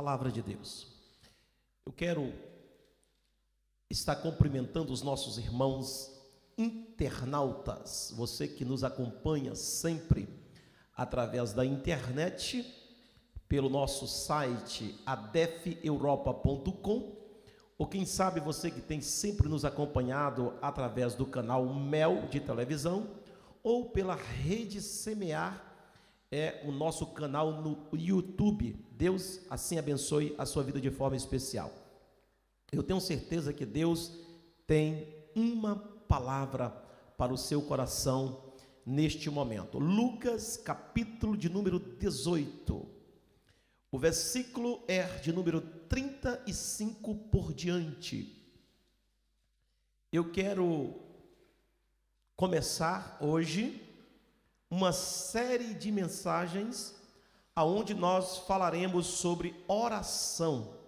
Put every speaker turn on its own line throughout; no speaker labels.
palavra de Deus. Eu quero estar cumprimentando os nossos irmãos internautas, você que nos acompanha sempre através da internet, pelo nosso site adefeuropa.com, ou quem sabe você que tem sempre nos acompanhado através do canal Mel de televisão, ou pela rede Semear, é o nosso canal no YouTube. Deus assim abençoe a sua vida de forma especial. Eu tenho certeza que Deus tem uma palavra para o seu coração neste momento. Lucas, capítulo de número 18. O versículo é de número 35 por diante. Eu quero começar hoje uma série de mensagens aonde nós falaremos sobre oração.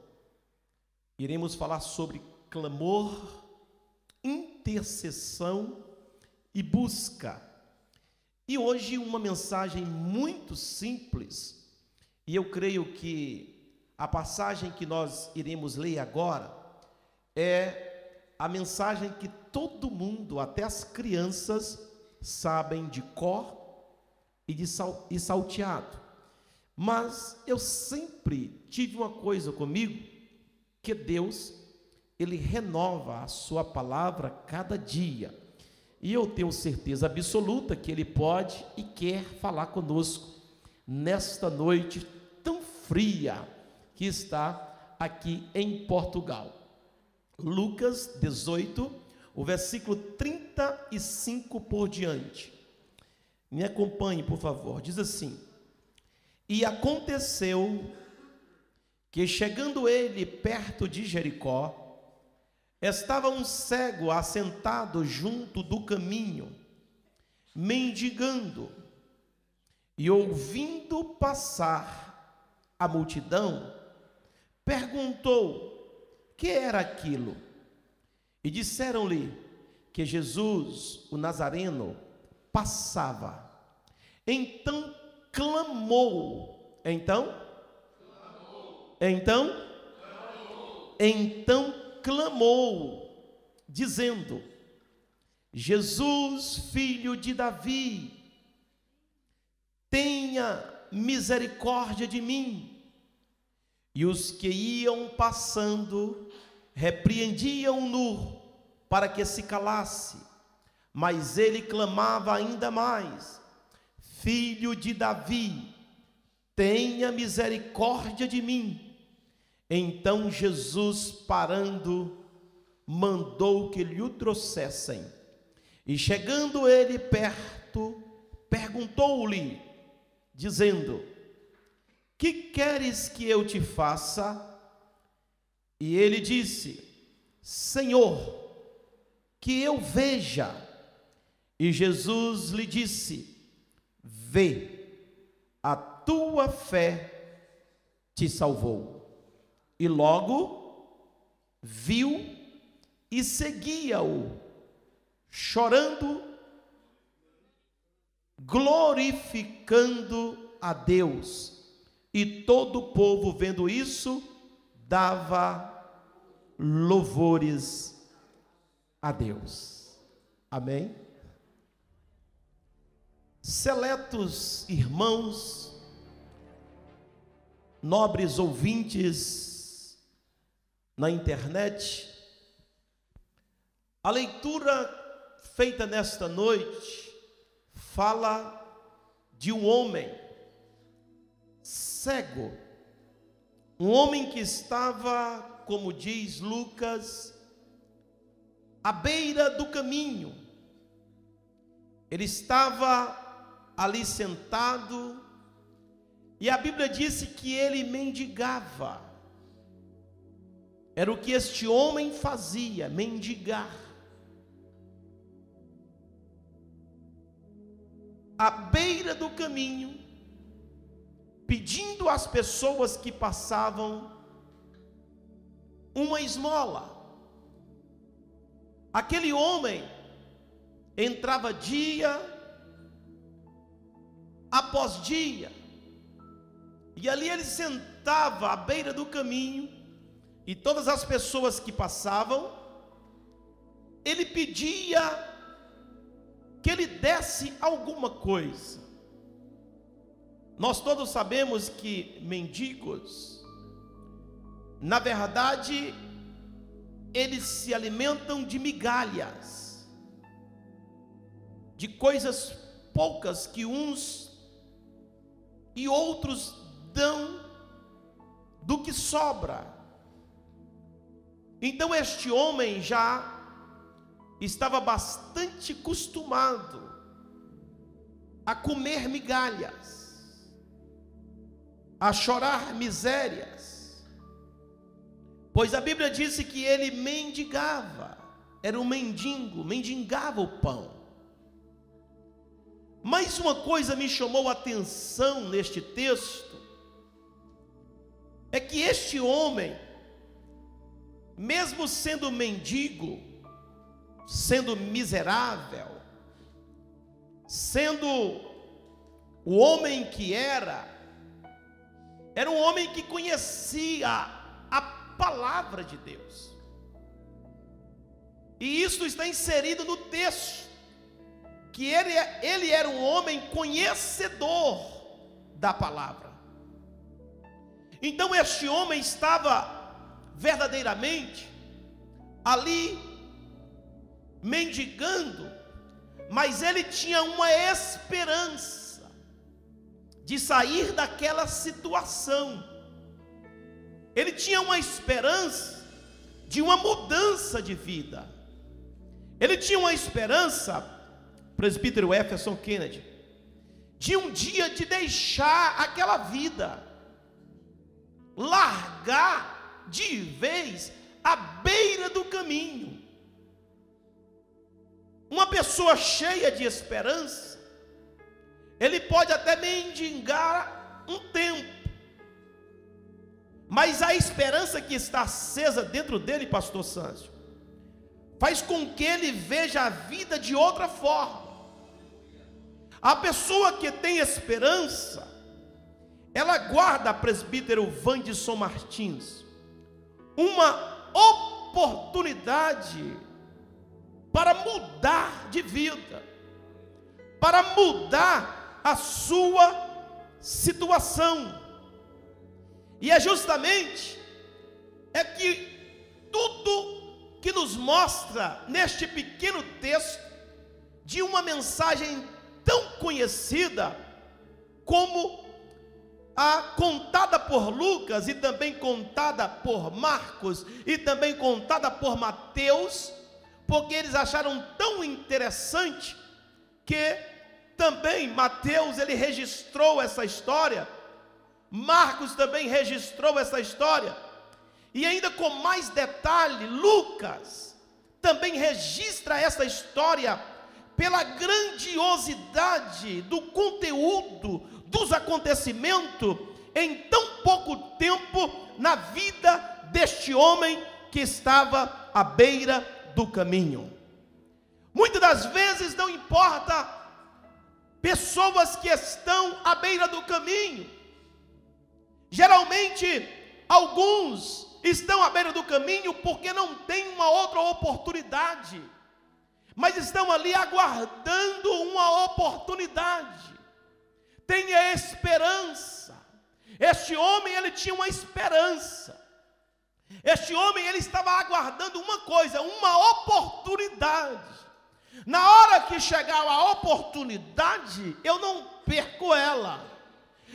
Iremos falar sobre clamor, intercessão e busca. E hoje uma mensagem muito simples, e eu creio que a passagem que nós iremos ler agora é a mensagem que todo mundo, até as crianças, sabem de cor e, de sal, e salteado. Mas eu sempre tive uma coisa comigo, que Deus, Ele renova a sua palavra cada dia. E eu tenho certeza absoluta que Ele pode e quer falar conosco nesta noite tão fria que está aqui em Portugal. Lucas 18, o versículo 35 por diante. Me acompanhe, por favor. Diz assim: E aconteceu que, chegando ele perto de Jericó, estava um cego assentado junto do caminho, mendigando, e ouvindo passar a multidão, perguntou: que era aquilo? E disseram-lhe que Jesus, o Nazareno, passava. Então clamou. Então? Clamou. Então? Clamou. Então clamou, dizendo: Jesus, filho de Davi, tenha misericórdia de mim. E os que iam passando repreendiam-no para que se calasse. Mas ele clamava ainda mais: Filho de Davi, tenha misericórdia de mim. Então Jesus, parando, mandou que lhe o trouxessem. E chegando ele perto, perguntou-lhe, dizendo: Que queres que eu te faça? E ele disse: Senhor, que eu veja. E Jesus lhe disse: Vê, a tua fé te salvou. E logo viu e seguia-o, chorando, glorificando a Deus. E todo o povo, vendo isso, dava louvores a Deus. Amém? Seletos irmãos, nobres ouvintes na internet, a leitura feita nesta noite fala de um homem cego, um homem que estava, como diz Lucas, à beira do caminho. Ele estava ali sentado, e a Bíblia disse que ele mendigava. Era o que este homem fazia, mendigar. À beira do caminho, pedindo às pessoas que passavam uma esmola. Aquele homem entrava dia após dia. E ali ele estava à beira do caminho e todas as pessoas que passavam, ele pedia que ele desse alguma coisa. Nós todos sabemos que mendigos, na verdade, eles se alimentam de migalhas, de coisas poucas que uns e outros dão do que sobra. Então este homem já estava bastante acostumado a comer migalhas, a chorar misérias, pois a Bíblia disse que ele mendigava, era um mendigo, mendigava o pão. Mas uma coisa me chamou a atenção neste texto, é que este homem, mesmo sendo mendigo, sendo miserável, sendo o homem que era, era um homem que conhecia a palavra de Deus. E isso está inserido no texto que ele, ele era um homem conhecedor da palavra. Então este homem estava verdadeiramente ali mendigando, mas ele tinha uma esperança de sair daquela situação. Ele tinha uma esperança de uma mudança de vida. Ele tinha uma esperança presbítero Jefferson Kennedy, de um dia de deixar aquela vida, largar de vez à beira do caminho. Uma pessoa cheia de esperança, ele pode até mendigar um tempo, mas a esperança que está acesa dentro dele, pastor Sâncio, faz com que ele veja a vida de outra forma. A pessoa que tem esperança, ela guarda, presbítero Vandisson Martins, uma oportunidade para mudar de vida, para mudar a sua situação. E é justamente é que tudo que nos mostra neste pequeno texto de uma mensagem tão conhecida como a contada por Lucas e também contada por Marcos e também contada por Mateus, porque eles acharam tão interessante que também Mateus ele registrou essa história, Marcos também registrou essa história, e ainda com mais detalhe, Lucas também registra essa história pela grandiosidade do conteúdo dos acontecimentos em tão pouco tempo na vida deste homem que estava à beira do caminho. Muitas das vezes não importa pessoas que estão à beira do caminho. Geralmente alguns estão à beira do caminho porque não tem uma outra oportunidade mas estão ali aguardando uma oportunidade. Tenha esperança. Este homem, ele tinha uma esperança. Este homem, ele estava aguardando uma coisa, uma oportunidade. Na hora que chegar a oportunidade, eu não perco ela.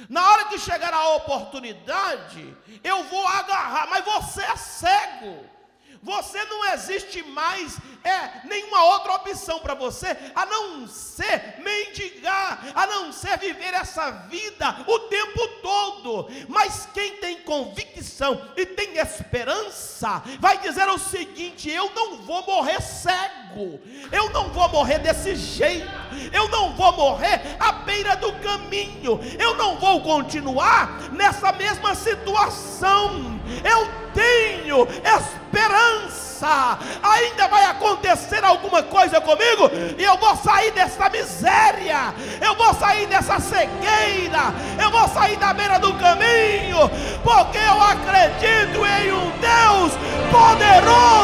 Na hora que chegar a oportunidade, eu vou agarrar, mas você é cego. Você não existe mais é nenhuma outra opção para você a não ser mendigar, a não ser viver essa vida o tempo todo. Mas quem tem convicção e tem esperança, vai dizer o seguinte: eu não vou morrer cego, eu não vou morrer desse jeito, eu não vou morrer à beira do caminho, eu não vou continuar nessa mesma situação Eu tenho esperança. Ainda vai acontecer alguma coisa comigo e eu vou sair dessa miséria. Eu vou sair dessa cegueira. Eu vou sair da beira do caminho, porque eu acredito em um Deus poderoso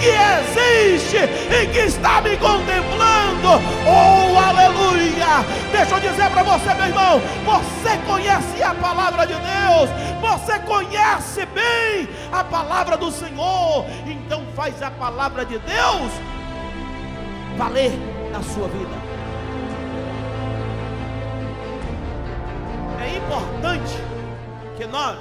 que existe e que está me contemplando. Oh, aleluia! Deixa eu dizer para você, meu irmão, você conhece a palavra de Deus, você conhece bem a palavra do Senhor, então faz a palavra de Deus valer na sua vida. É importante que nós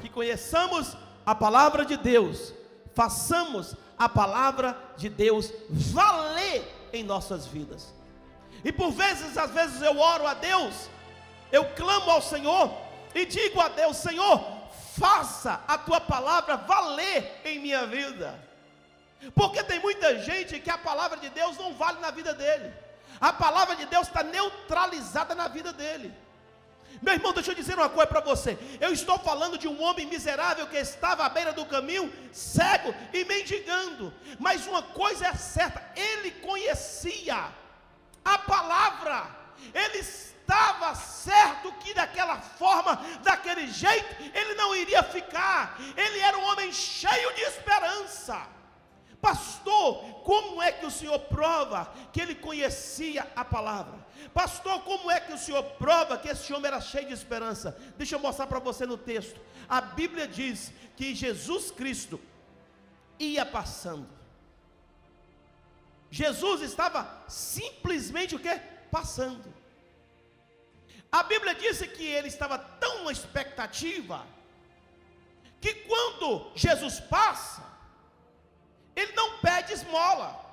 que conheçamos a palavra de Deus, façamos a palavra de Deus valer em nossas vidas. E por vezes, às vezes eu oro a Deus, eu clamo ao Senhor e digo a Deus: Senhor, faça a tua palavra valer em minha vida. Porque tem muita gente que a palavra de Deus não vale na vida dele, a palavra de Deus está neutralizada na vida dele. Meu irmão, deixa eu dizer uma coisa para você. Eu estou falando de um homem miserável que estava à beira do caminho, cego e mendigando. Mas uma coisa é certa: ele conhecia a palavra, ele estava certo que daquela forma, daquele jeito, ele não iria ficar. Ele era um homem cheio de esperança. Pastor, como é que o senhor prova que ele conhecia a palavra? Pastor, como é que o senhor prova que esse homem era cheio de esperança? Deixa eu mostrar para você no texto. A Bíblia diz que Jesus Cristo ia passando. Jesus estava simplesmente o que? Passando. A Bíblia disse que ele estava tão na expectativa que quando Jesus passa, ele não pede esmola.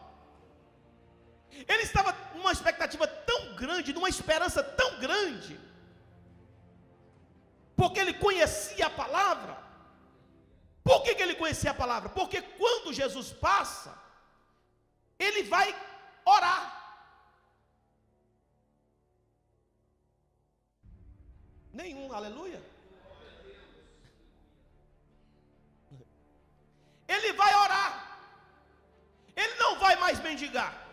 Ele estava numa expectativa tão grande, numa esperança tão grande, porque ele conhecia a palavra. Por que, que ele conhecia a palavra? Porque quando Jesus passa, ele vai orar. Nenhum, aleluia. Ele vai orar. Ele não vai mais mendigar.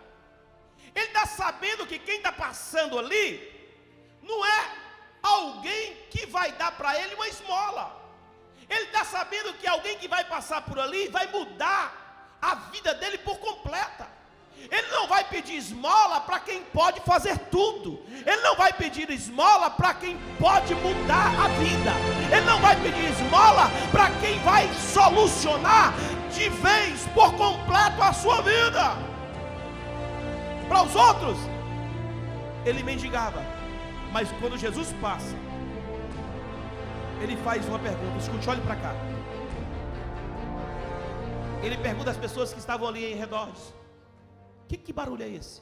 Ele está sabendo que quem está passando ali não é alguém que vai dar para ele uma esmola. Ele está sabendo que alguém que vai passar por ali vai mudar a vida dele por completa. Ele não vai pedir esmola para quem pode fazer tudo. Ele não vai pedir esmola para quem pode mudar a vida. Ele não vai pedir esmola para quem vai solucionar de vez por completo a sua vida. Para os outros, ele mendigava. Mas quando Jesus passa, ele faz uma pergunta. Escute, olhe para cá. Ele pergunta às pessoas que estavam ali em redor: que, que barulho é esse?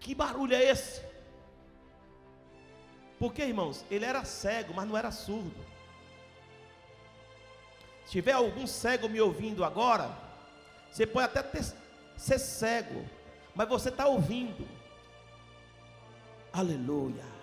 Que barulho é esse? Porque, irmãos, ele era cego, mas não era surdo. Se tiver algum cego me ouvindo agora, você pode até ter, ser cego, mas você está ouvindo. Aleluia.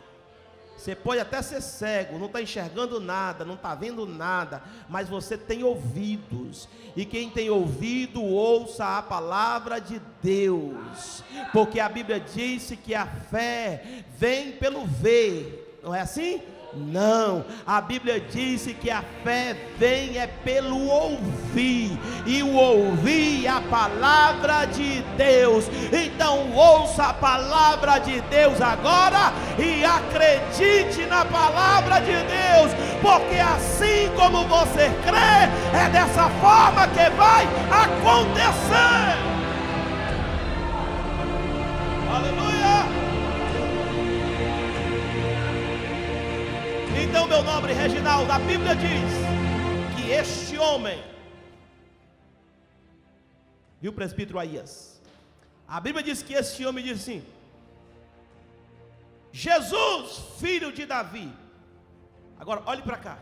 Você pode até ser cego, não está enxergando nada, não está vendo nada, mas você tem ouvidos, e quem tem ouvido, ouça a palavra de Deus, porque a Bíblia disse que a fé vem pelo ver, não é assim? Não, a Bíblia disse que a fé vem é pelo ouvir, e o ouvir a palavra de Deus. Então ouça a palavra de Deus agora e acredite na palavra de Deus, porque assim como você crê, é dessa forma que vai acontecer. Aleluia! Então, meu nobre Reginaldo, a Bíblia diz que este homem, viu, presbítero Aías? A Bíblia diz que este homem diz assim: Jesus, filho de Davi. Agora, olhe para cá.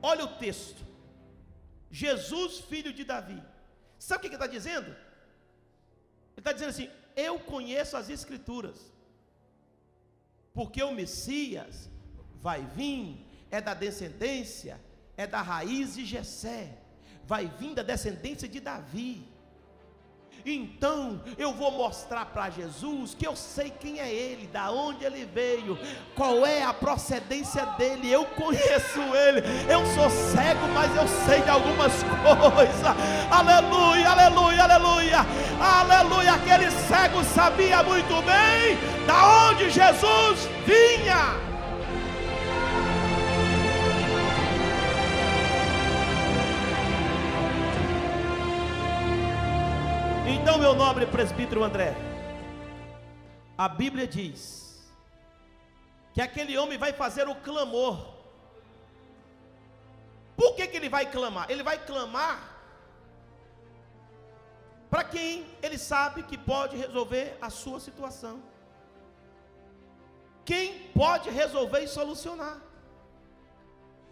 Olha o texto. Jesus, filho de Davi. Sabe o que ele está dizendo? Ele está dizendo assim: Eu conheço as Escrituras. Porque o Messias vai vir, é da descendência, é da raiz de Jessé, vai vir da descendência de Davi. Então eu vou mostrar para Jesus que eu sei quem é ele, da onde ele veio, qual é a procedência dele. Eu conheço ele. Eu sou cego, mas eu sei de algumas coisas. Aleluia, aleluia, aleluia. Aleluia. Aquele cego sabia muito bem da onde Jesus vinha. Então, meu nobre presbítero André, a Bíblia diz que aquele homem vai fazer o clamor. Por que, que ele vai clamar? Ele vai clamar para quem ele sabe que pode resolver a sua situação. Quem pode resolver e solucionar.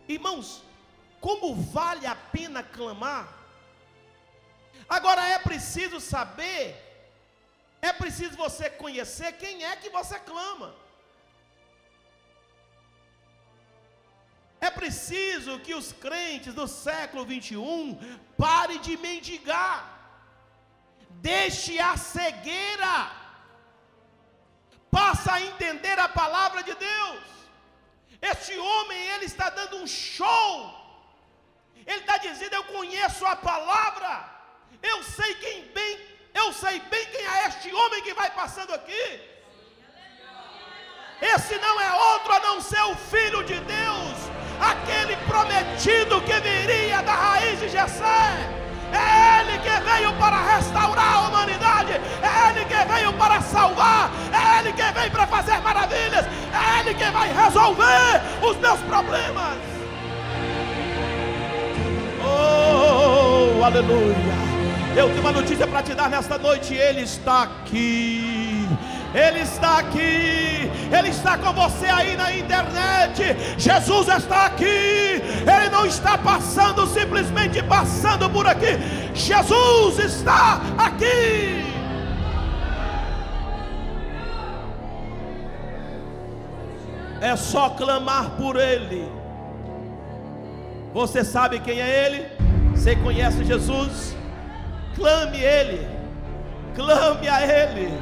Irmãos, como vale a pena clamar Agora é preciso saber, é preciso você conhecer quem é que você clama. É preciso que os crentes do século 21 parem de mendigar, deixe a cegueira, passa a entender a palavra de Deus. Este homem, ele está dando um show, ele está dizendo: Eu conheço a palavra, eu sei quem bem, eu sei bem quem é este homem que vai passando aqui. Esse não é outro a não ser o Filho de Deus, aquele prometido que viria da raiz de Jessé. É Ele que veio para restaurar a humanidade, é Ele que veio para salvar, é Ele que veio para fazer maravilhas, é Ele que vai resolver os meus problemas. Oh, aleluia. Eu tenho uma notícia para te dar nesta noite: Ele está aqui. Ele está aqui, Ele está com você aí na internet. Jesus está aqui, Ele não está passando, simplesmente passando por aqui. Jesus está aqui. É só clamar por Ele. Você sabe quem é Ele? Você conhece Jesus? Clame Ele, clame a Ele,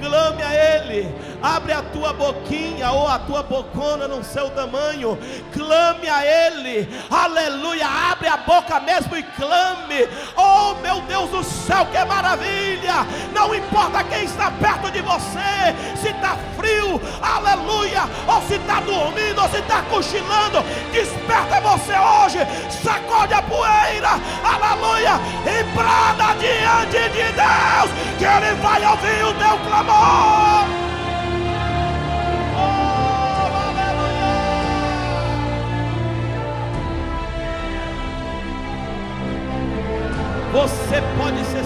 clame a Ele, abre a tua boquinha ou a tua bocona no seu tamanho, clame a Ele, aleluia, abre a boca mesmo e clame, oh meu Deus do céu, que maravilha, não importa quem está perto de você, se está frio, aleluia, ou se está dormindo, ou se está cochilando, desperta você hoje, sacode a poeira, aleluia, e brada diante de Deus, que Ele vai ouvir o teu clamor. Você pode ser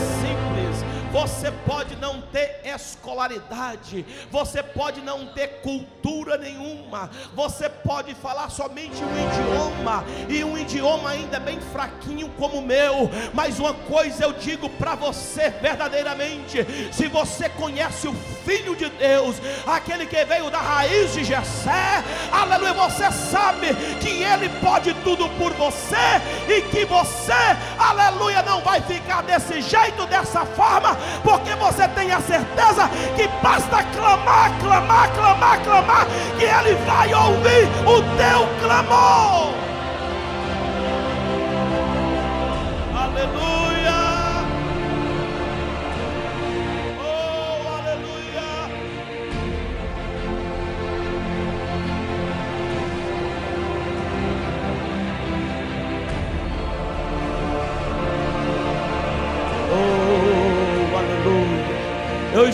você pode não ter escolaridade, você pode não ter cultura nenhuma, você pode falar somente um idioma, e um idioma ainda bem fraquinho como o meu, mas uma coisa eu digo para você verdadeiramente: se você conhece o Filho de Deus, aquele que veio da raiz de Jessé, aleluia, você sabe que Ele pode tudo por você e que você, aleluia, não vai ficar desse jeito, dessa forma, porque você tem a certeza que basta clamar, clamar, clamar, clamar, que Ele vai ouvir o teu clamor.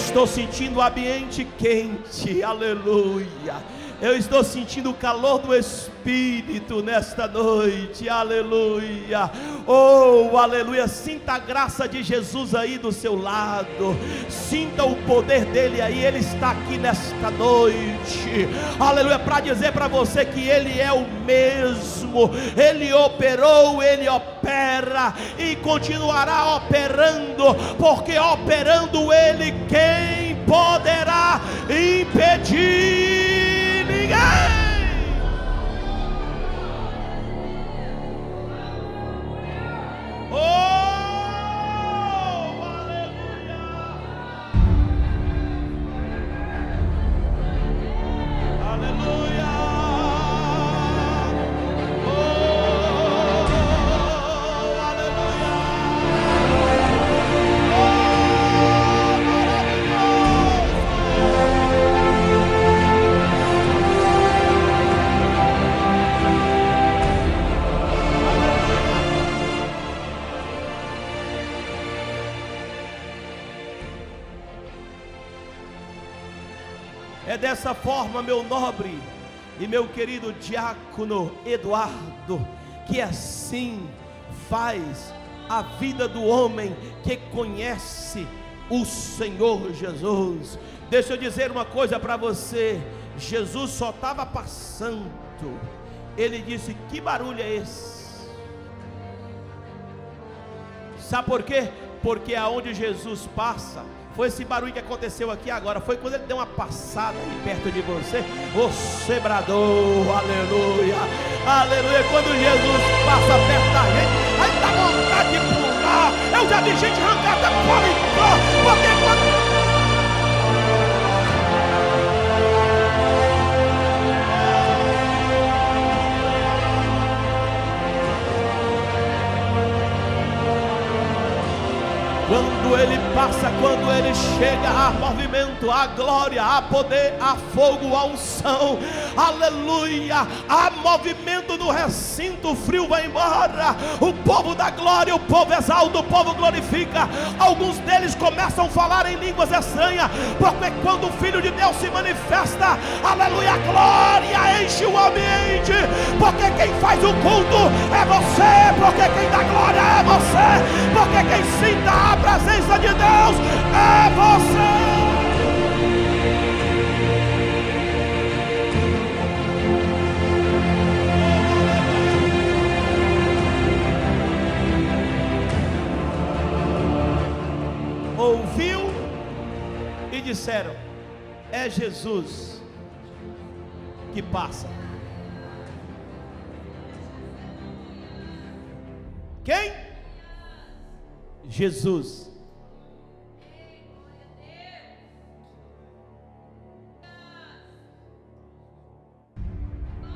Estou sentindo o ambiente quente, aleluia. Eu estou sentindo o calor do Espírito nesta noite, aleluia. Oh, aleluia. Sinta a graça de Jesus aí do seu lado, sinta o poder dele aí, ele está aqui nesta noite, aleluia. Para dizer para você que ele é o mesmo, ele operou, ele opera e continuará operando, porque operando ele, quem poderá impedir? Ninguém. Meu nobre e meu querido diácono Eduardo, que assim faz a vida do homem que conhece o Senhor Jesus. Deixa eu dizer uma coisa para você: Jesus só estava passando, ele disse: Que barulho é esse? Sabe por quê? Porque aonde Jesus passa, foi esse barulho que aconteceu aqui agora. Foi quando ele deu uma passada aí perto de você. O sebrador, aleluia, aleluia. Quando Jesus passa perto da gente, aí dá vontade de pular. Eu já vi gente arrancar até paletó. Porque Ele passa, quando ele chega, há movimento, há glória, há poder, há fogo, há unção, aleluia, há movimento no recinto, o frio vai embora, o povo da glória, o povo exalta, o povo glorifica. Alguns deles começam a falar em línguas estranhas, porque quando o Filho de Deus se manifesta, aleluia, glória enche o ambiente, porque quem faz o culto é você, porque quem dá glória é você, porque quem sinta a presença de Deus é você. Ouviu e disseram: É Jesus que passa. Quem? Jesus.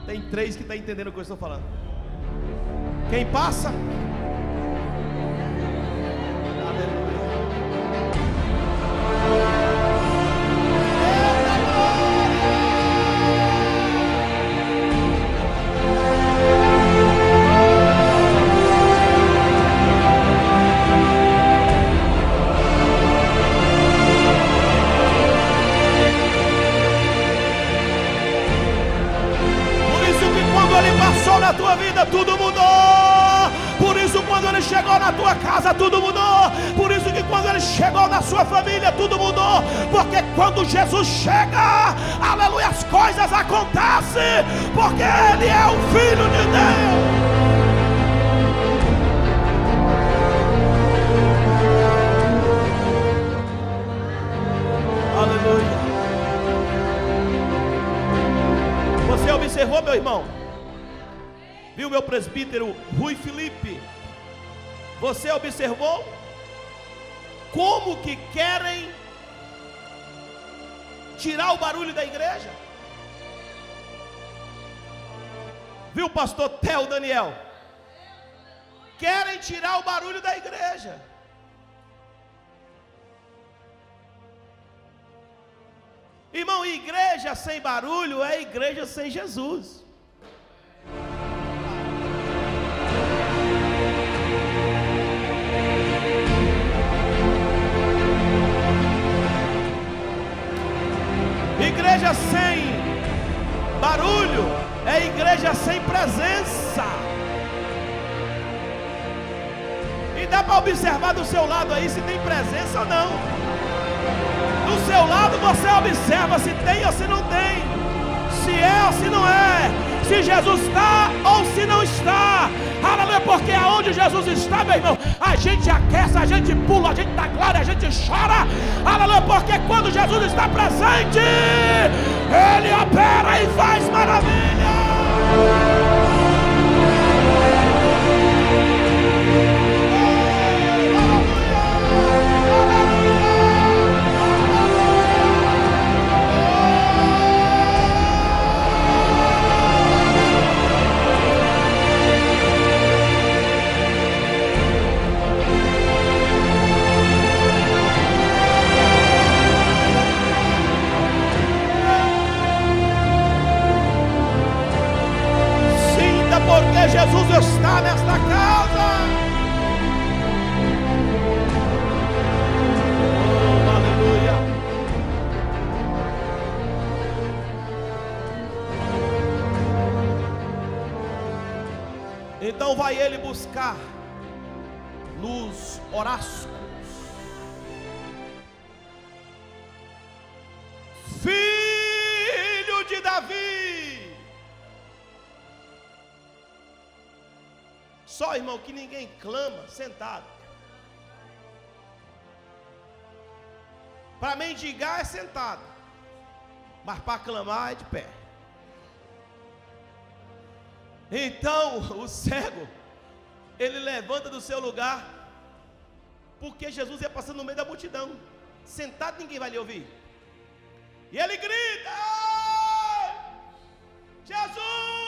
Tem três que estão tá entendendo o que eu estou falando. Quem passa? Jesus chega, aleluia, as coisas acontecem, porque Ele é o Filho de Deus. Aleluia. Você observou, meu irmão? Viu meu presbítero Rui Felipe? Você observou como que querem tirar o barulho da igreja. Viu, pastor Theo Daniel? Querem tirar o barulho da igreja. Irmão, igreja sem barulho é igreja sem Jesus. Igreja sem barulho é igreja sem presença. E dá para observar do seu lado aí se tem presença ou não. Do seu lado você observa se tem ou se não tem. Se é ou se não é. Se Jesus está ou se não está. Aleluia, porque aonde Jesus está, meu irmão, a gente aquece, a gente pula, a gente dá glória, a gente chora. Aleluia, porque quando Jesus está presente, Ele opera e faz maravilha. Irmão, que ninguém clama sentado. Para mendigar é sentado, mas para clamar é de pé. Então o cego, ele levanta do seu lugar, porque Jesus ia passando no meio da multidão, sentado ninguém vai lhe ouvir. E ele grita: Jesus!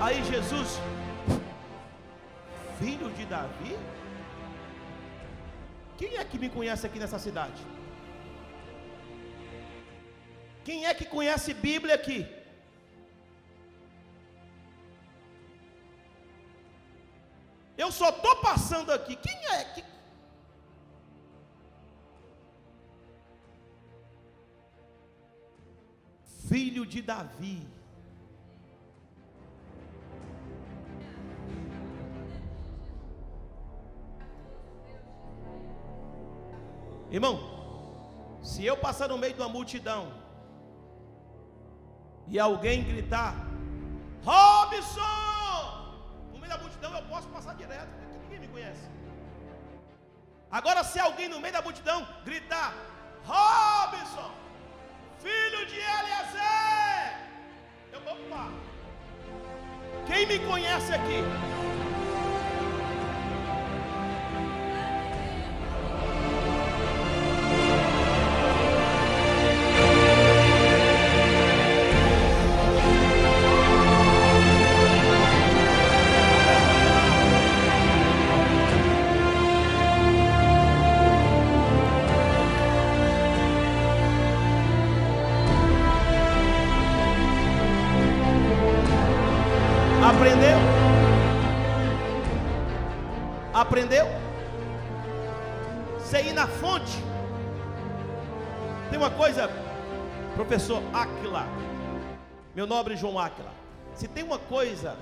Aí Jesus, filho de Davi? Quem é que me conhece aqui nessa cidade? Quem é que conhece Bíblia aqui? Eu só estou passando aqui. Quem Filho de Davi. Irmão, se eu passar no meio de uma multidão e alguém gritar, Robson! No meio da multidão eu posso passar direto, porque ninguém me conhece. Agora, se alguém no meio da multidão gritar, Robson, filho de Eliezer, eu opa. Quem me conhece aqui? Meu nobre João Aquila. Se tem uma coisa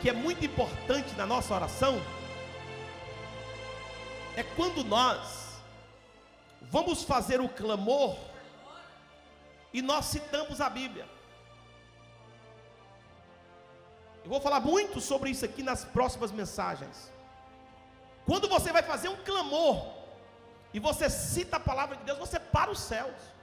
que é muito importante na nossa oração, é quando nós vamos fazer o clamor e nós citamos a Bíblia. Eu vou falar muito sobre isso aqui nas próximas mensagens. Quando você vai fazer um clamor e você cita a palavra de Deus, você para os céus.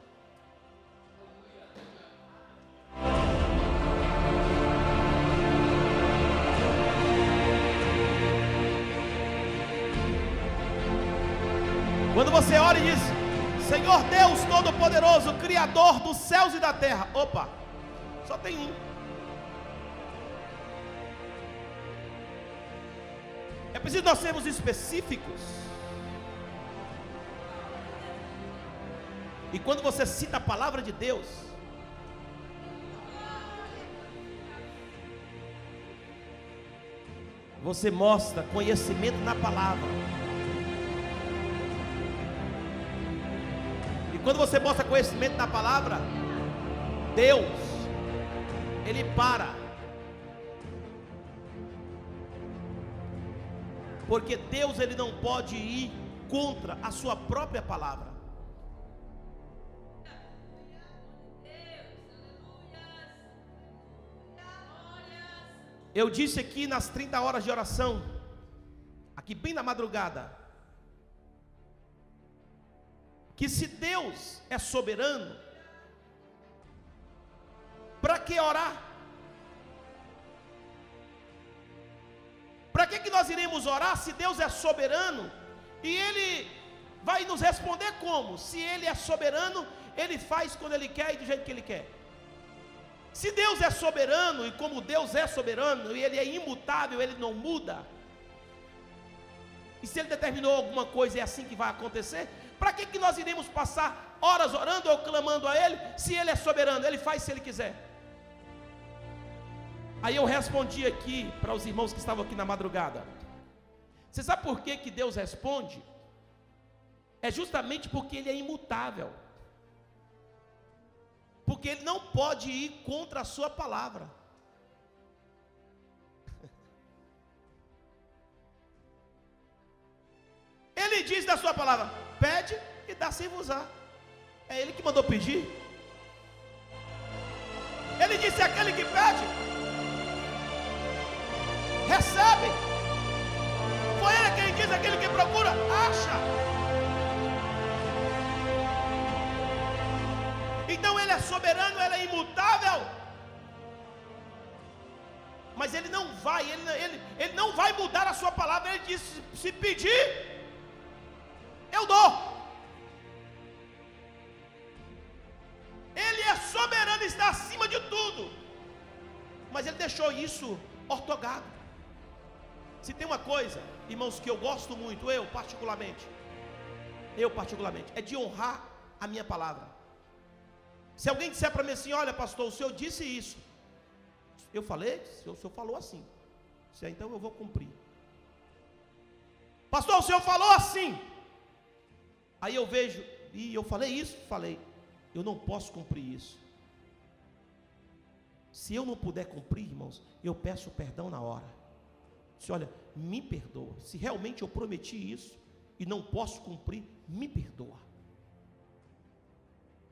Quando você ora e diz: Senhor Deus Todo-Poderoso, Criador dos céus e da terra. Opa, só tem um. É preciso nós sermos específicos. E quando você cita a palavra de Deus, você mostra conhecimento na palavra. Quando você mostra conhecimento na palavra, Deus, Ele para Porque Deus ele não pode ir contra a sua própria palavra. Eu disse aqui nas 30 horas de oração, aqui bem na madrugada, que se Deus é soberano, para que orar? Para que, que nós iremos orar se Deus é soberano e Ele vai nos responder como? Se Ele é soberano, Ele faz quando Ele quer e do jeito que Ele quer. Se Deus é soberano, e como Deus é soberano, e Ele é imutável, Ele não muda, e se Ele determinou alguma coisa, é assim que vai acontecer, para que, que nós iremos passar horas orando ou clamando a Ele, se Ele é soberano, Ele faz se Ele quiser. Aí eu respondi aqui para os irmãos que estavam aqui na madrugada. Você sabe por que, que Deus responde? É justamente porque Ele é imutável porque ele não pode ir contra a sua palavra. Ele diz da sua palavra: pede e dá-se-vos-á. É ele que mandou pedir. Ele disse: aquele que pede, recebe. Foi ele quem diz: aquele que procura, acha. Então ele é soberano, ele é imutável. Mas ele não vai, ele, ele, ele não vai mudar a sua palavra. Ele diz: se pedir, eu dou. Ele é soberano, está acima de tudo. Mas ele deixou isso ortogado. Se tem uma coisa, irmãos, que eu gosto muito, eu particularmente, eu particularmente, é de honrar a minha palavra. Se alguém disser para mim assim, olha pastor, o senhor disse isso. Eu falei, o senhor falou assim. Se então eu vou cumprir. Pastor, o senhor falou assim. Aí eu vejo, e eu falei isso, falei, eu não posso cumprir isso. Se eu não puder cumprir, irmãos, eu peço perdão na hora. Se olha, me perdoa. Se realmente eu prometi isso e não posso cumprir, me perdoa.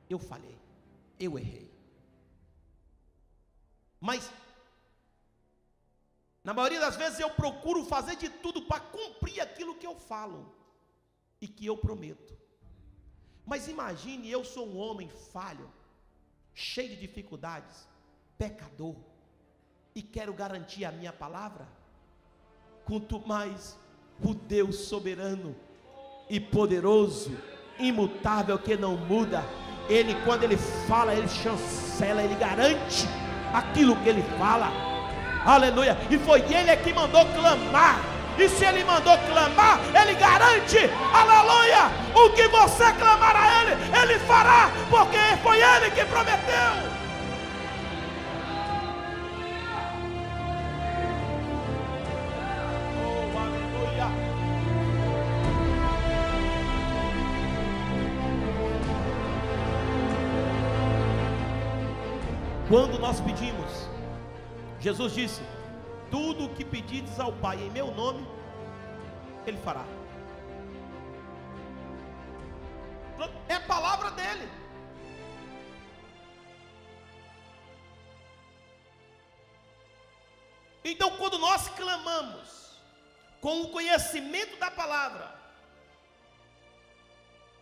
Eu falei eu errei. Mas, na maioria das vezes, eu procuro fazer de tudo para cumprir aquilo que eu falo e que eu prometo. Mas imagine, eu sou um homem falho, cheio de dificuldades, pecador, e quero garantir a minha palavra. Quanto mais o Deus soberano e poderoso, imutável, que não muda, ele, quando ele fala, ele chancela, ele garante aquilo que ele fala. Aleluia. E foi ele que mandou clamar. E se ele mandou clamar, ele garante, aleluia, o que você clamar a ele, ele fará, porque foi ele que prometeu. Quando nós pedimos, Jesus disse: Tudo o que pedides ao Pai em meu nome, Ele fará. É a palavra dele. Então, quando nós clamamos com o conhecimento da palavra,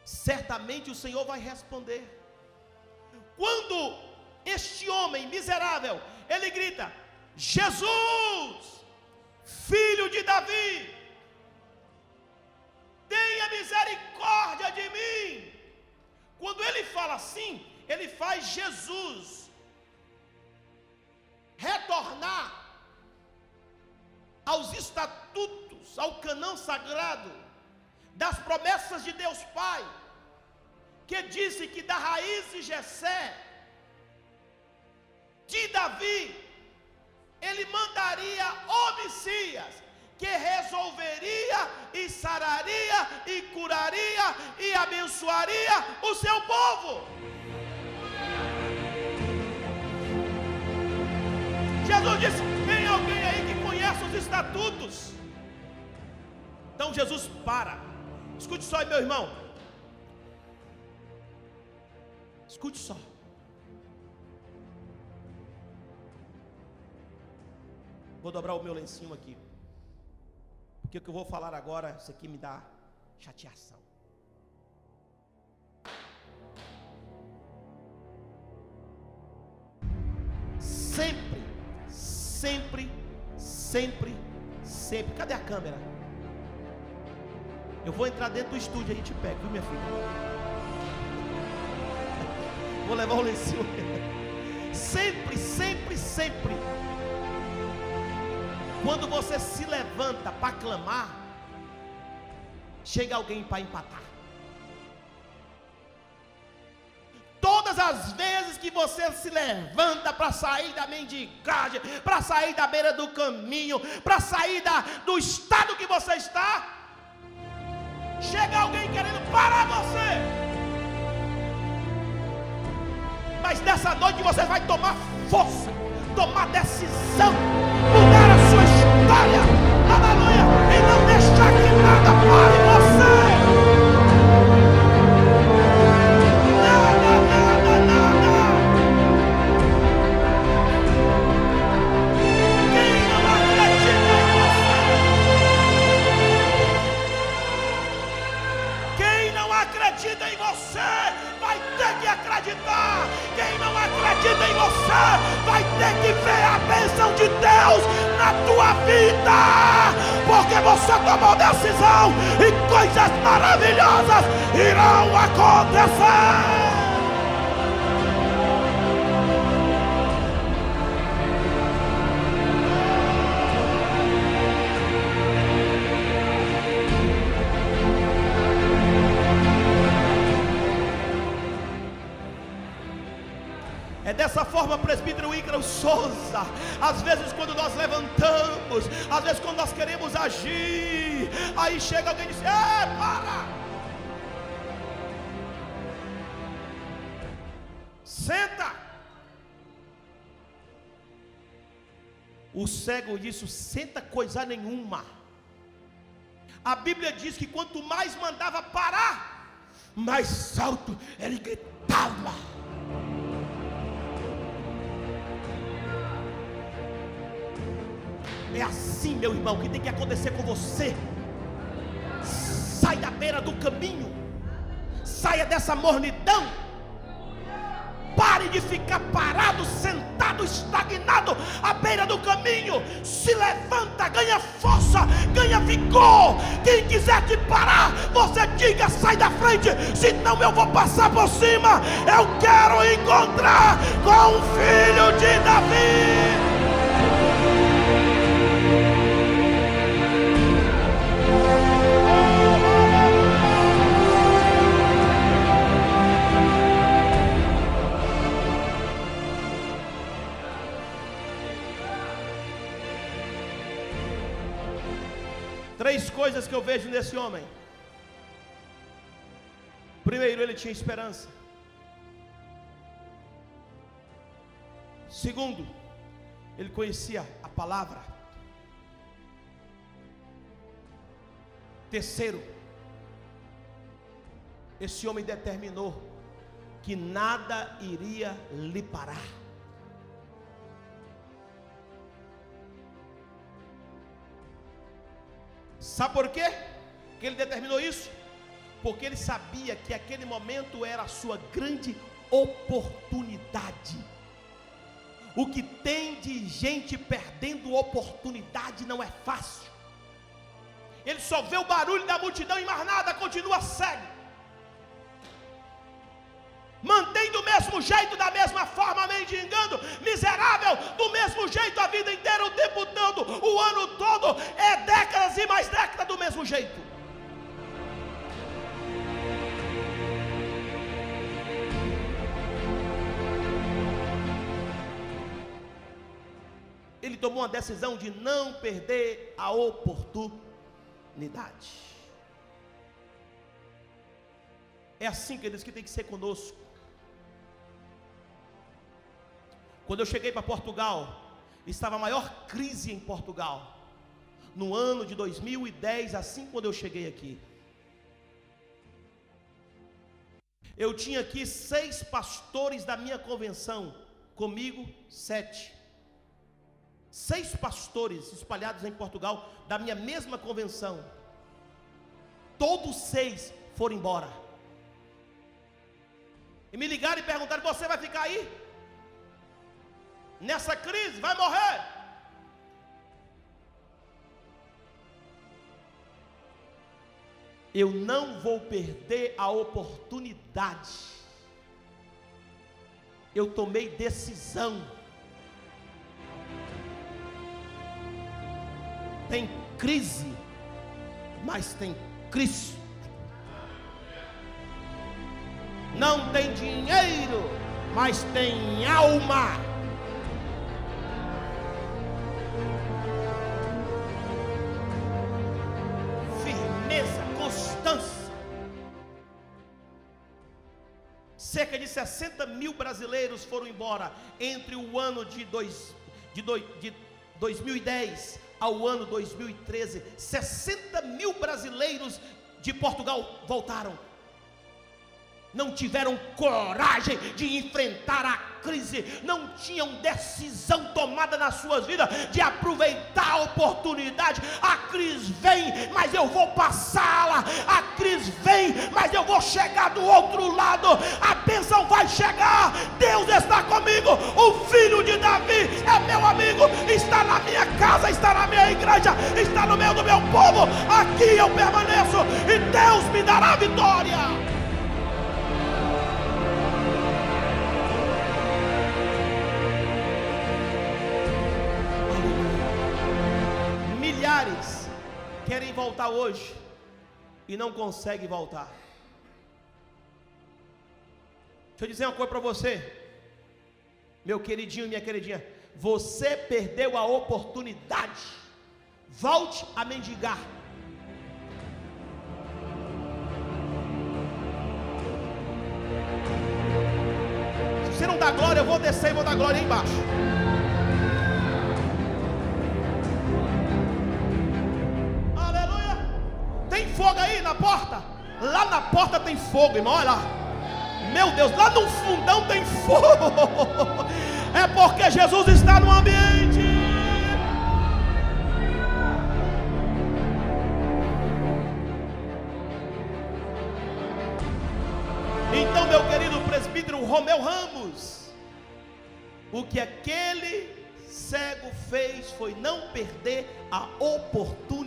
certamente o Senhor vai responder. Quando este homem miserável, ele grita: Jesus, filho de Davi, tenha misericórdia de mim. Quando ele fala assim, ele faz Jesus retornar aos estatutos, ao canão sagrado das promessas de Deus Pai, que disse que da raiz de Jessé de Davi, ele mandaria homicias que resolveria e sararia e curaria e abençoaria o seu povo. Jesus disse: tem alguém aí que conhece os estatutos? Então Jesus para. Escute só, meu irmão. Escute só. Vou dobrar o meu lencinho aqui. Porque o que eu vou falar agora, isso aqui me dá chateação. Sempre, sempre, sempre, sempre. Cadê a câmera? Eu vou entrar dentro do estúdio, a gente pega, viu, minha filha? Vou levar o lencinho. Sempre, sempre, sempre. Quando você se levanta para clamar, chega alguém para empatar. Todas as vezes que você se levanta para sair da mendigagem, para sair da beira do caminho, para sair da, do estado que você está, chega alguém querendo parar você. Mas nessa noite você vai tomar força, tomar decisão, aleluia, e não deixar que nada pare acredita em você vai ter que ver a bênção de Deus na tua vida. Porque você tomou decisão e coisas maravilhosas irão acontecer. Souza. Às vezes, quando nós levantamos, às vezes, quando nós queremos agir, aí chega alguém e diz: É, para! Senta! O cego disse: Senta coisa nenhuma. A Bíblia diz que quanto mais mandava parar, mais alto ele gritava. É assim, meu irmão, que tem que acontecer com você. Sai da beira do caminho. Saia dessa mornidão. Pare de ficar parado, sentado, estagnado à beira do caminho. Se levanta, ganha força, ganha vigor. Quem quiser te parar, você diga: sai da frente, senão eu vou passar por cima. Eu quero encontrar com o filho de Davi. Que eu vejo nesse homem. Primeiro, ele tinha esperança. Segundo, ele conhecia a palavra. Terceiro, esse homem determinou que nada iria lhe parar. Sabe por quê que ele determinou isso? Porque ele sabia que aquele momento era a sua grande oportunidade. O que tem de gente perdendo oportunidade não é fácil. Ele só vê o barulho da multidão e mais nada, continua cego mantém do mesmo jeito, da mesma forma, mendigando, miserável, do mesmo jeito a vida inteira, o tempo todo, o ano todo, é décadas e mais décadas do mesmo jeito. Ele tomou uma decisão de não perder a oportunidade. É assim, queridos, que tem que ser conosco. Quando eu cheguei para Portugal, estava a maior crise em Portugal. no ano de 2010, assim quando eu cheguei aqui. Eu tinha aqui seis pastores da minha convenção, comigo sete. Seis pastores espalhados em Portugal, da minha mesma convenção. Todos seis foram embora. E me ligaram e perguntaram: Você vai ficar aí? Nessa crise? Vai morrer? Eu não vou perder a oportunidade. Eu tomei decisão. Tem crise, mas tem Cristo. Não tem dinheiro, mas tem alma. 60 mil brasileiros foram embora entre o ano de, dois, de, dois, de 2010 ao ano 2013. 60 mil brasileiros de Portugal voltaram não tiveram coragem de enfrentar a crise, não tinham decisão tomada nas suas vidas de aproveitar a oportunidade. A crise vem, mas eu vou passá-la. A crise vem, mas eu vou chegar do outro lado. A bênção vai chegar. Deus está comigo. O filho de Davi é meu amigo. Está na minha casa, está na minha igreja, está no meio do meu povo. Aqui eu permaneço e Deus me dará vitória. Voltar hoje e não conseguem voltar. Deixa eu dizer uma coisa para você, meu queridinho minha queridinha. Você perdeu a oportunidade. Volte a mendigar. Se você não dá glória, eu vou descer e vou dar glória aí embaixo. Porta tem fogo, irmão. Olha lá. Meu Deus, lá no fundão tem fogo. É porque Jesus está no ambiente. Então, meu querido presbítero Romeu Ramos, o que aquele cego fez foi não perder a oportunidade.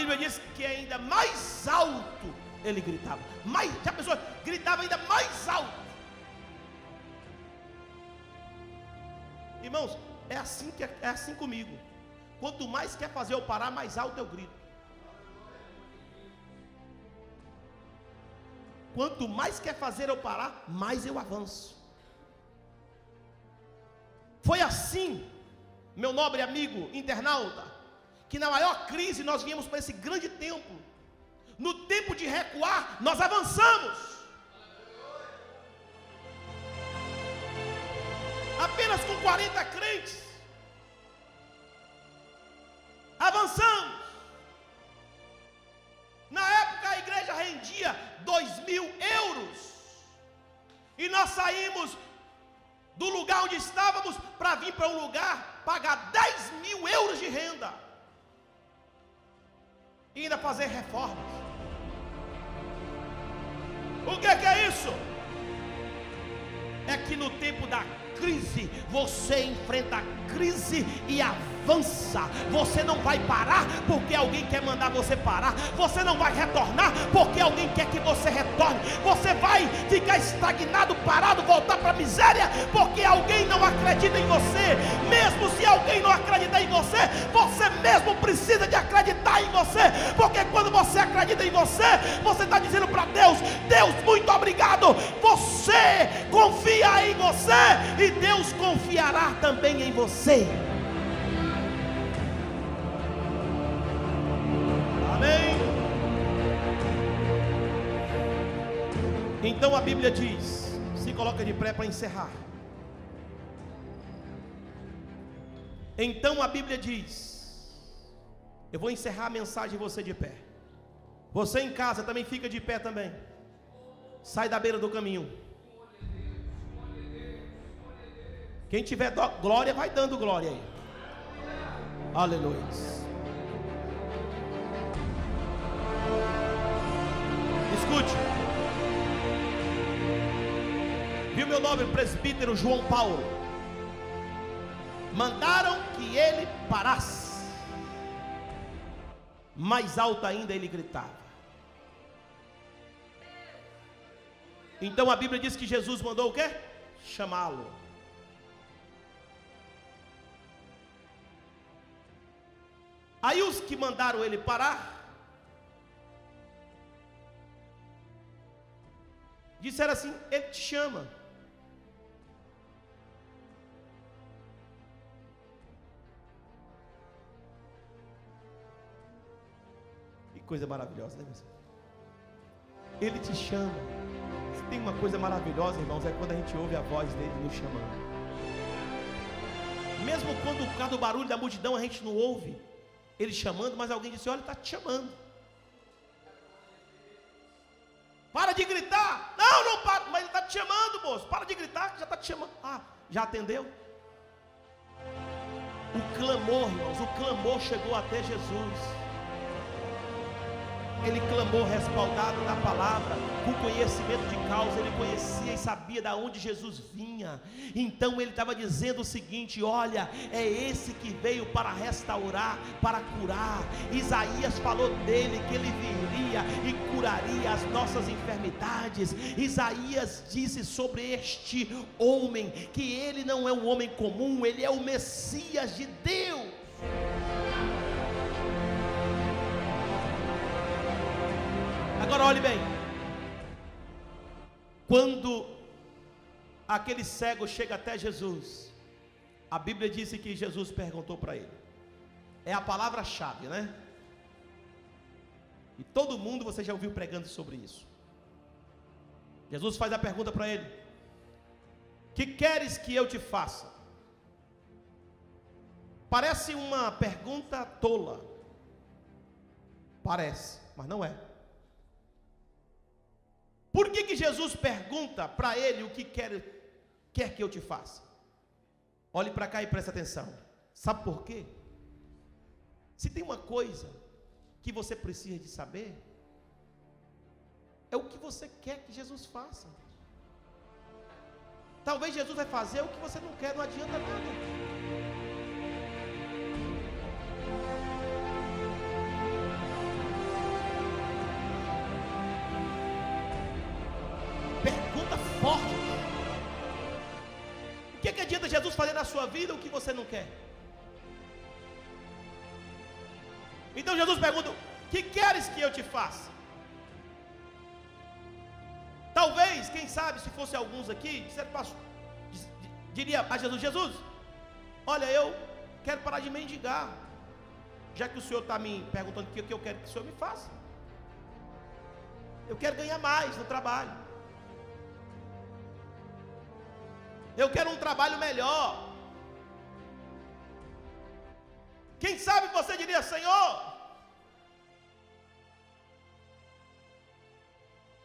Bíblia diz que ainda mais alto ele gritava. Mais, já pensou? Gritava ainda mais alto. Irmãos, é assim que é assim comigo. Quanto mais quer fazer eu parar, mais alto eu grito. Quanto mais quer fazer eu parar, mais eu avanço. Foi assim, meu nobre amigo internauta, que na maior crise nós viemos para esse grande templo. No tempo de recuar, nós avançamos. Apenas com 40 crentes. Avançamos. Na época a igreja rendia dois mil euros. E nós saímos do lugar onde estávamos para vir para um lugar pagar 10 mil euros de renda e ainda fazer reformas. O que é, que é isso? É que no tempo da crise, você enfrenta a crise e avança. Você não vai parar porque alguém quer mandar você parar. Você não vai retornar porque alguém quer que você retorne. Você vai ficar estagnado, parado, voltar para a miséria porque alguém não acredita em você. Mesmo se alguém não acreditar em você, você mesmo precisa de acreditar em você. Porque quando você acredita em você, você está dizendo para Deus: Deus, muito obrigado. Você confia em você e Deus confiará também em você. Então a Bíblia diz: se coloca de pé para encerrar. Então a Bíblia diz: eu vou encerrar a mensagem você de pé. Você em casa também fica de pé também. Sai da beira do caminho. Quem tiver glória, vai dando glória aí. Aleluia. Escute. Viu meu nome, presbítero João Paulo? Mandaram que ele parasse. Mais alto ainda ele gritava. Então a Bíblia diz que Jesus mandou o quê? Chamá-lo. Aí os que mandaram ele parar, disseram assim: Ele te chama. Coisa maravilhosa, né, meus Ele te chama. Se tem uma coisa maravilhosa, irmãos, é quando a gente ouve a voz dele nos chamando. Mesmo quando por causa do barulho da multidão a gente não ouve ele chamando, mas alguém disse: Olha, está te chamando. Para de gritar. Não, não para. Mas ele está te chamando, moço. Para de gritar, já está te chamando. Ah, já atendeu? O clamor, irmãos, o clamor chegou até Jesus. Ele clamou respaldado na palavra, com conhecimento de causa, ele conhecia e sabia de onde Jesus vinha. Então ele estava dizendo o seguinte: olha, é esse que veio para restaurar, para curar. Isaías falou dele que ele viria e curaria as nossas enfermidades. Isaías disse sobre este homem que ele não é um homem comum, ele é o Messias de Deus. Agora olhe bem. Quando aquele cego chega até Jesus, a Bíblia disse que Jesus perguntou para ele. É a palavra-chave, né? E todo mundo você já ouviu pregando sobre isso. Jesus faz a pergunta para ele: Que queres que eu te faça? Parece uma pergunta tola. Parece, mas não é. Por que, que Jesus pergunta para ele o que quer, quer que eu te faça? Olhe para cá e preste atenção. Sabe por quê? Se tem uma coisa que você precisa de saber, é o que você quer que Jesus faça. Talvez Jesus vai fazer o que você não quer, não adianta nada. Vida o que você não quer? Então Jesus pergunta: Que queres que eu te faça? Talvez, quem sabe, se fosse alguns aqui, diria a Jesus: Jesus, olha, eu quero parar de mendigar, já que o Senhor está me perguntando o que eu quero que o Senhor me faça. Eu quero ganhar mais no trabalho. Eu quero um trabalho melhor. Quem sabe você diria, Senhor,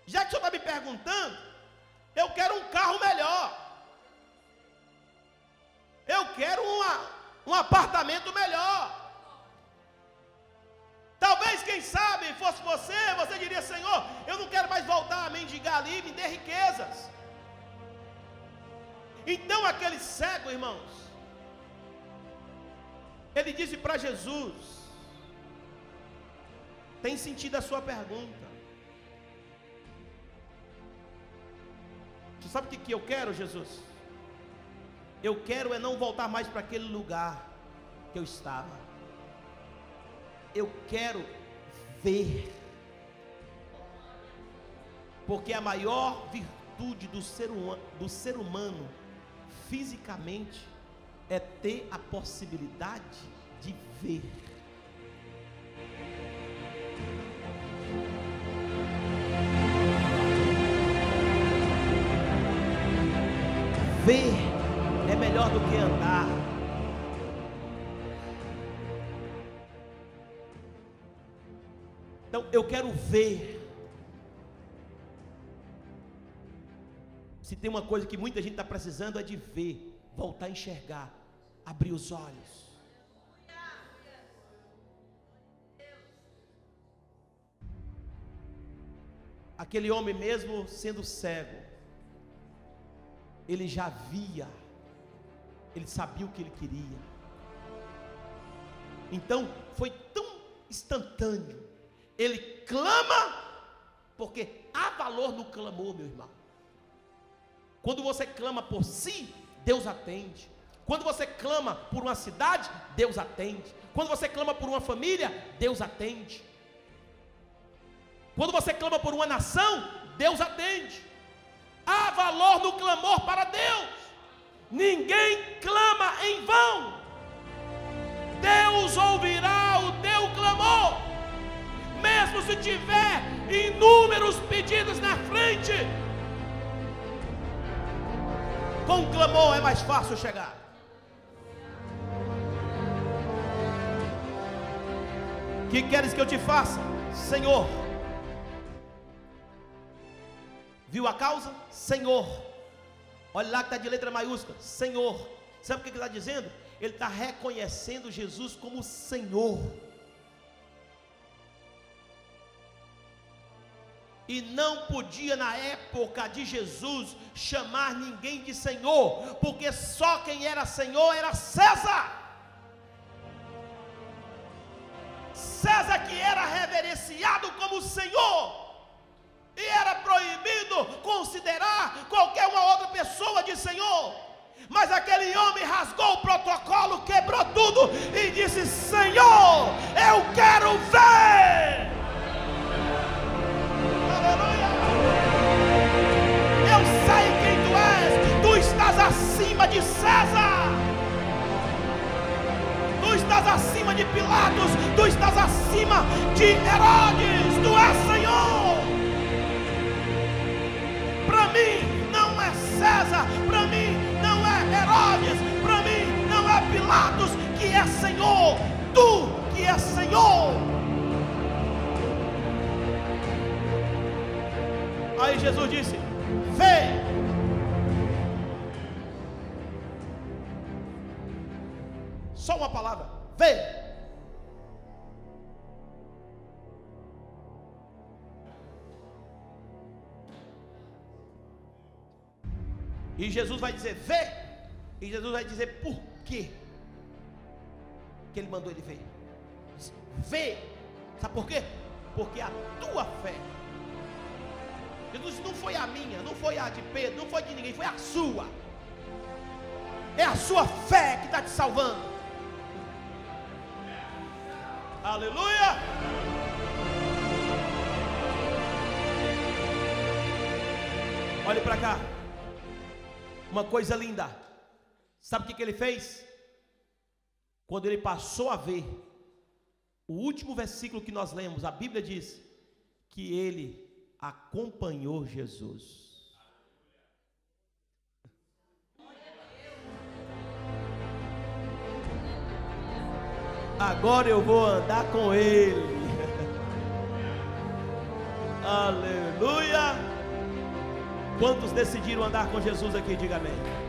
já que o Senhor está me perguntando, eu quero um carro melhor. Eu quero uma, um apartamento melhor. Talvez, quem sabe, fosse você, você diria, Senhor, eu não quero mais voltar a mendigar ali, me dê riquezas. Então aquele cego, irmãos, ele disse para Jesus: Tem sentido a sua pergunta? Você sabe o que, que eu quero, Jesus? Eu quero é não voltar mais para aquele lugar que eu estava. Eu quero ver. Porque a maior virtude do ser, do ser humano fisicamente é ter a possibilidade de ver. ver é melhor do que andar. Então eu quero ver. Se tem uma coisa que muita gente está precisando é de ver, voltar a enxergar, abrir os olhos. Aquele homem, mesmo sendo cego, ele já via, ele sabia o que ele queria. Então, foi tão instantâneo. Ele clama, porque há valor no clamor, meu irmão. Quando você clama por si, Deus atende. Quando você clama por uma cidade, Deus atende. Quando você clama por uma família, Deus atende. Quando você clama por uma nação, Deus atende. Há valor no clamor para Deus. Ninguém clama em vão. Deus ouvirá o teu clamor, mesmo se tiver inúmeros pedidos na frente. Com clamor é mais fácil chegar. Que queres que eu te faça, Senhor? Viu a causa? Senhor. Olha lá que está de letra maiúscula: Senhor. Sabe o que ele está dizendo? Ele está reconhecendo Jesus como Senhor. E não podia na época de Jesus chamar ninguém de Senhor, porque só quem era Senhor era César. César que era reverenciado como Senhor. E era proibido considerar qualquer uma outra pessoa de Senhor. Mas aquele homem rasgou o protocolo, quebrou tudo e disse: Senhor, eu quero ver. De César. Tu estás acima de Pilatos. Tu estás acima de Herodes. Tu és Senhor mim não é César, para mim não é Herodes, para mim não é Pilatos que é Senhor, tu que é Senhor. Aí Jesus disse: Vem. Só uma palavra: Vem. E Jesus vai dizer: Vê. E Jesus vai dizer: Por quê? Que ele mandou ele ver. Vê. Sabe por quê? Porque a tua fé. Jesus não foi a minha, não foi a de Pedro, não foi de ninguém, foi a sua. É a sua fé que está te salvando. Aleluia! Olhe para cá uma coisa linda. Sabe o que, que ele fez? Quando ele passou a ver, o último versículo que nós lemos, a Bíblia diz que ele acompanhou Jesus. Agora eu vou andar com ele. Aleluia. Quantos decidiram andar com Jesus aqui? Diga amém.